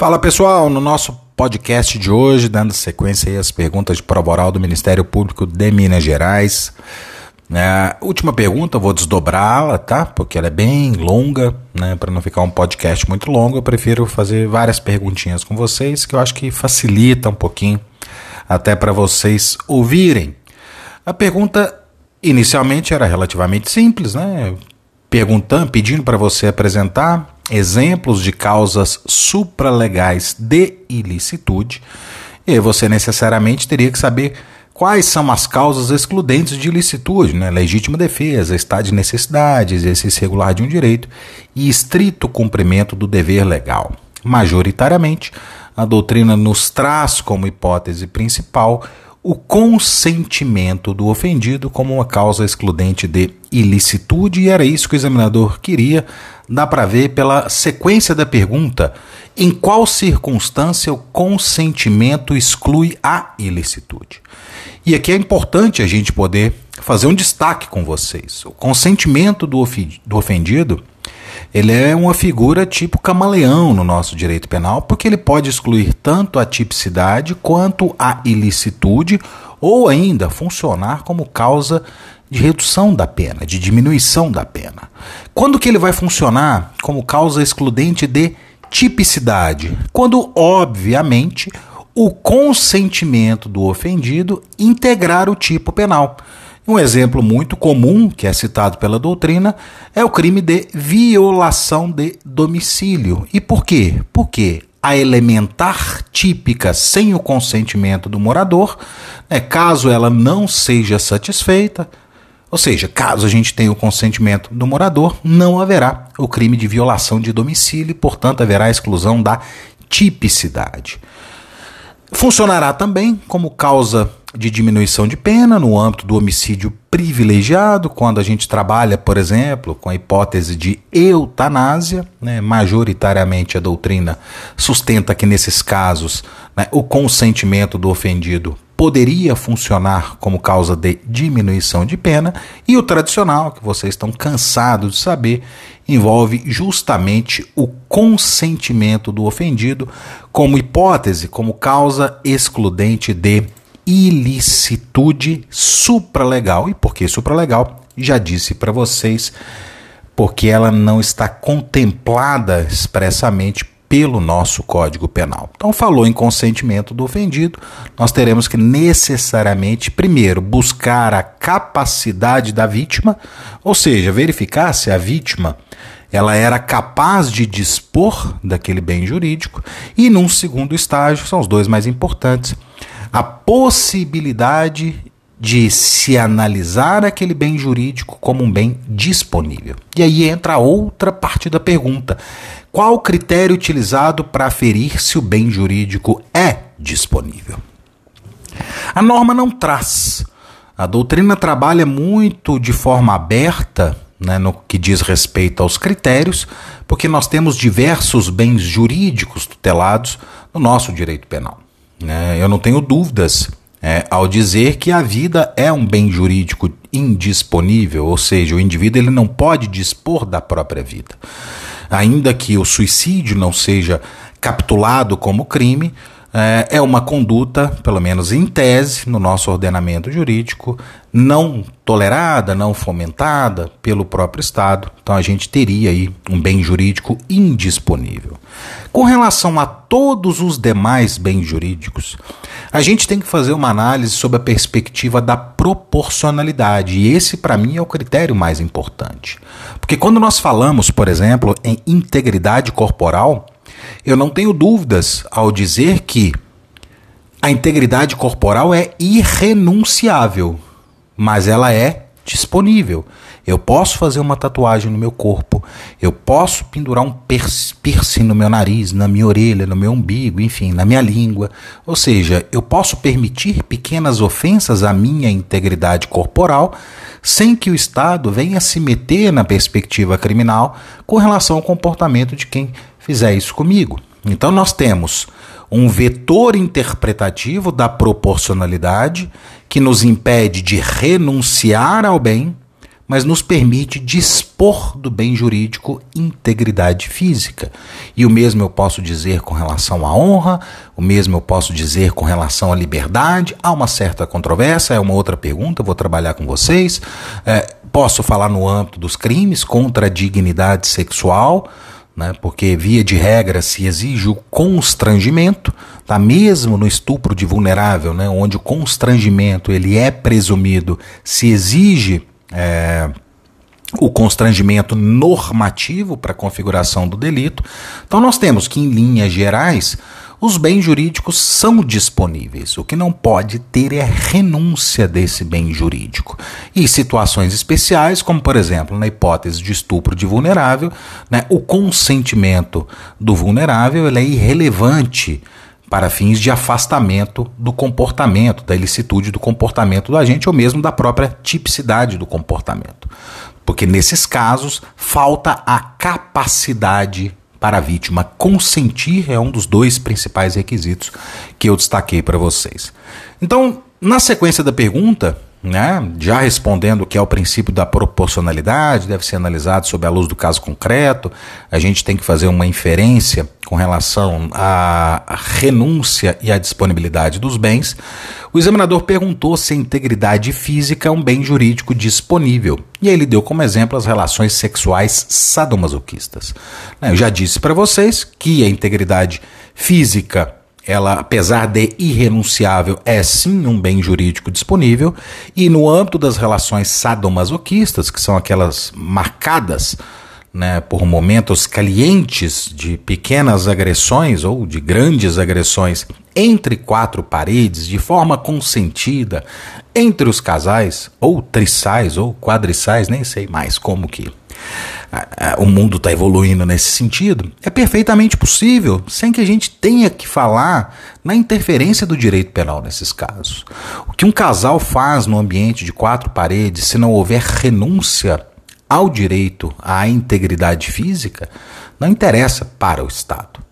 Fala pessoal, no nosso podcast de hoje, dando sequência às perguntas de prova oral do Ministério Público de Minas Gerais. É, última pergunta, vou desdobrá-la, tá? Porque ela é bem longa, né? Para não ficar um podcast muito longo, eu prefiro fazer várias perguntinhas com vocês, que eu acho que facilita um pouquinho até para vocês ouvirem. A pergunta inicialmente era relativamente simples, né? Perguntando, pedindo para você apresentar exemplos de causas supralegais de ilicitude, e você necessariamente teria que saber quais são as causas excludentes de ilicitude, né? legítima defesa, estado de necessidade, exercício regular de um direito e estrito cumprimento do dever legal. Majoritariamente, a doutrina nos traz como hipótese principal o consentimento do ofendido como uma causa excludente de ilicitude, e era isso que o examinador queria. Dá para ver pela sequência da pergunta em qual circunstância o consentimento exclui a ilicitude. E aqui é importante a gente poder fazer um destaque com vocês. O consentimento do ofendido ele é uma figura tipo camaleão no nosso direito penal, porque ele pode excluir tanto a tipicidade quanto a ilicitude, ou ainda funcionar como causa de redução da pena, de diminuição da pena. Quando que ele vai funcionar como causa excludente de tipicidade? Quando, obviamente, o consentimento do ofendido integrar o tipo penal. Um exemplo muito comum, que é citado pela doutrina, é o crime de violação de domicílio. E por quê? Porque a elementar típica sem o consentimento do morador, né, caso ela não seja satisfeita, ou seja, caso a gente tenha o consentimento do morador, não haverá o crime de violação de domicílio e, portanto, haverá a exclusão da tipicidade. Funcionará também como causa de diminuição de pena no âmbito do homicídio privilegiado, quando a gente trabalha, por exemplo, com a hipótese de eutanásia, né, majoritariamente a doutrina sustenta que nesses casos né, o consentimento do ofendido poderia funcionar como causa de diminuição de pena, e o tradicional, que vocês estão cansados de saber, envolve justamente o consentimento do ofendido como hipótese, como causa excludente de ilicitude supralegal. E por que supralegal? Já disse para vocês, porque ela não está contemplada expressamente pelo nosso Código Penal. Então, falou em consentimento do ofendido, nós teremos que necessariamente, primeiro, buscar a capacidade da vítima, ou seja, verificar se a vítima ela era capaz de dispor daquele bem jurídico, e num segundo estágio, são os dois mais importantes, a possibilidade de se analisar aquele bem jurídico como um bem disponível. E aí entra a outra parte da pergunta: qual o critério utilizado para aferir se o bem jurídico é disponível? A norma não traz. A doutrina trabalha muito de forma aberta né, no que diz respeito aos critérios, porque nós temos diversos bens jurídicos tutelados no nosso direito penal. Né? Eu não tenho dúvidas é, ao dizer que a vida é um bem jurídico indisponível, ou seja, o indivíduo ele não pode dispor da própria vida. Ainda que o suicídio não seja capitulado como crime, é, é uma conduta, pelo menos em tese, no nosso ordenamento jurídico, não tolerada, não fomentada pelo próprio Estado. Então a gente teria aí um bem jurídico indisponível. Com relação a todos os demais bens jurídicos, a gente tem que fazer uma análise sob a perspectiva da proporcionalidade, e esse para mim é o critério mais importante. Porque quando nós falamos, por exemplo, em integridade corporal, eu não tenho dúvidas ao dizer que a integridade corporal é irrenunciável, mas ela é disponível. Eu posso fazer uma tatuagem no meu corpo, eu posso pendurar um piercing no meu nariz, na minha orelha, no meu umbigo, enfim, na minha língua. Ou seja, eu posso permitir pequenas ofensas à minha integridade corporal sem que o Estado venha se meter na perspectiva criminal com relação ao comportamento de quem fizer isso comigo. Então nós temos um vetor interpretativo da proporcionalidade que nos impede de renunciar ao bem, mas nos permite dispor do bem jurídico integridade física. E o mesmo eu posso dizer com relação à honra, o mesmo eu posso dizer com relação à liberdade. Há uma certa controvérsia, é uma outra pergunta, vou trabalhar com vocês. É, posso falar no âmbito dos crimes contra a dignidade sexual né? porque via de regra se exige o constrangimento, tá? mesmo no estupro de vulnerável, né? onde o constrangimento ele é presumido, se exige é, o constrangimento normativo para a configuração do delito. Então nós temos que, em linhas gerais, os bens jurídicos são disponíveis. O que não pode ter é renúncia desse bem jurídico. E situações especiais, como por exemplo, na hipótese de estupro de vulnerável, né, o consentimento do vulnerável é irrelevante para fins de afastamento do comportamento, da ilicitude do comportamento do agente ou mesmo da própria tipicidade do comportamento. Porque nesses casos falta a capacidade para a vítima consentir é um dos dois principais requisitos que eu destaquei para vocês. Então, na sequência da pergunta, né, já respondendo que é o princípio da proporcionalidade, deve ser analisado sob a luz do caso concreto, a gente tem que fazer uma inferência com relação à renúncia e à disponibilidade dos bens. O examinador perguntou se a integridade física é um bem jurídico disponível. E ele deu como exemplo as relações sexuais sadomasoquistas. Eu já disse para vocês que a integridade física ela, apesar de irrenunciável, é sim um bem jurídico disponível, e no âmbito das relações sadomasoquistas, que são aquelas marcadas né, por momentos calientes de pequenas agressões ou de grandes agressões entre quatro paredes, de forma consentida, entre os casais, ou trissais, ou quadriçais, nem sei mais como que o mundo está evoluindo nesse sentido, é perfeitamente possível, sem que a gente tenha que falar na interferência do direito penal nesses casos. O que um casal faz no ambiente de quatro paredes, se não houver renúncia ao direito à integridade física, não interessa para o Estado.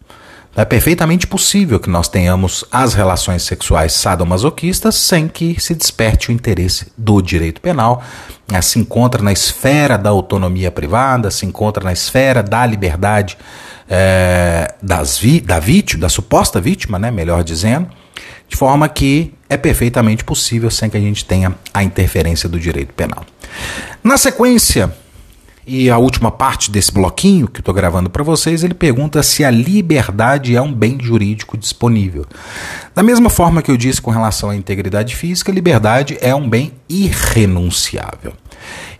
É perfeitamente possível que nós tenhamos as relações sexuais sadomasoquistas sem que se desperte o interesse do direito penal. É, se encontra na esfera da autonomia privada, se encontra na esfera da liberdade é, das vi da vítima, da suposta vítima, né, melhor dizendo, de forma que é perfeitamente possível sem que a gente tenha a interferência do direito penal. Na sequência, e a última parte desse bloquinho que estou gravando para vocês, ele pergunta se a liberdade é um bem jurídico disponível. Da mesma forma que eu disse com relação à integridade física, liberdade é um bem irrenunciável.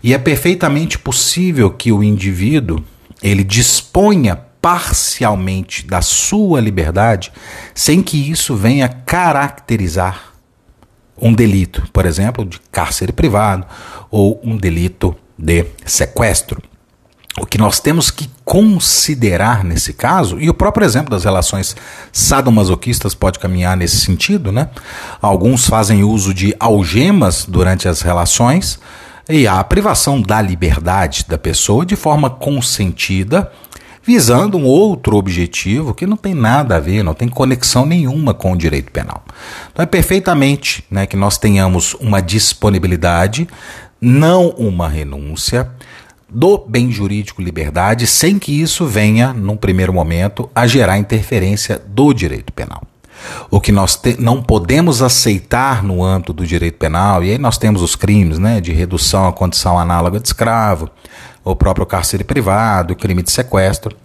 E é perfeitamente possível que o indivíduo ele disponha parcialmente da sua liberdade sem que isso venha caracterizar um delito, por exemplo, de cárcere privado ou um delito de sequestro. O que nós temos que considerar nesse caso, e o próprio exemplo das relações sadomasoquistas pode caminhar nesse sentido, né? Alguns fazem uso de algemas durante as relações e a privação da liberdade da pessoa de forma consentida, visando um outro objetivo que não tem nada a ver, não tem conexão nenhuma com o direito penal. Então é perfeitamente né, que nós tenhamos uma disponibilidade não uma renúncia do bem jurídico liberdade, sem que isso venha, num primeiro momento, a gerar interferência do direito penal. O que nós não podemos aceitar no âmbito do direito penal, e aí nós temos os crimes né, de redução à condição análoga de escravo, o próprio cárcere privado, o crime de sequestro,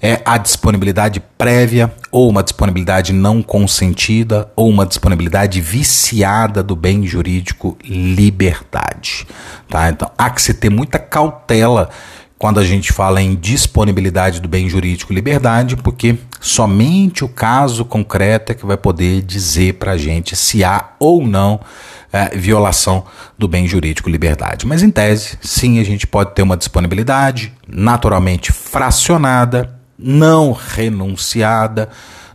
é a disponibilidade prévia ou uma disponibilidade não consentida ou uma disponibilidade viciada do bem jurídico liberdade. Tá? Então há que se ter muita cautela quando a gente fala em disponibilidade do bem jurídico liberdade, porque somente o caso concreto é que vai poder dizer para a gente se há ou não é, violação do bem jurídico liberdade. Mas em tese, sim, a gente pode ter uma disponibilidade naturalmente fracionada, não renunciada,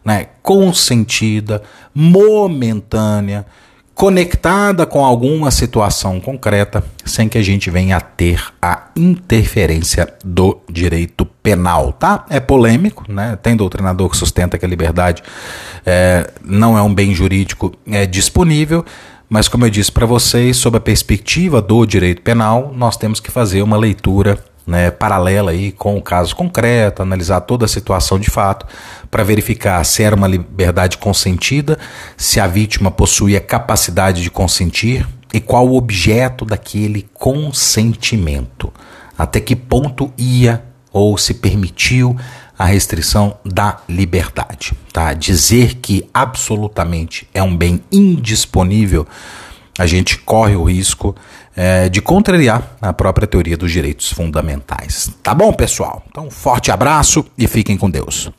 né, consentida, momentânea, conectada com alguma situação concreta, sem que a gente venha a ter a interferência do direito penal, tá? É polêmico, né? Tem doutrinador que sustenta que a liberdade é, não é um bem jurídico é, disponível, Mas, como eu disse para vocês, sob a perspectiva do direito penal, nós temos que fazer uma leitura né, paralela aí com o caso concreto, analisar toda a situação de fato, para verificar se era uma liberdade consentida, se a vítima possuía capacidade de consentir e qual o objeto daquele consentimento, até que ponto ia ou se permitiu a restrição da liberdade. Tá? Dizer que absolutamente é um bem indisponível, a gente corre o risco é, de contrariar a própria teoria dos direitos fundamentais. Tá bom, pessoal? Então, um forte abraço e fiquem com Deus.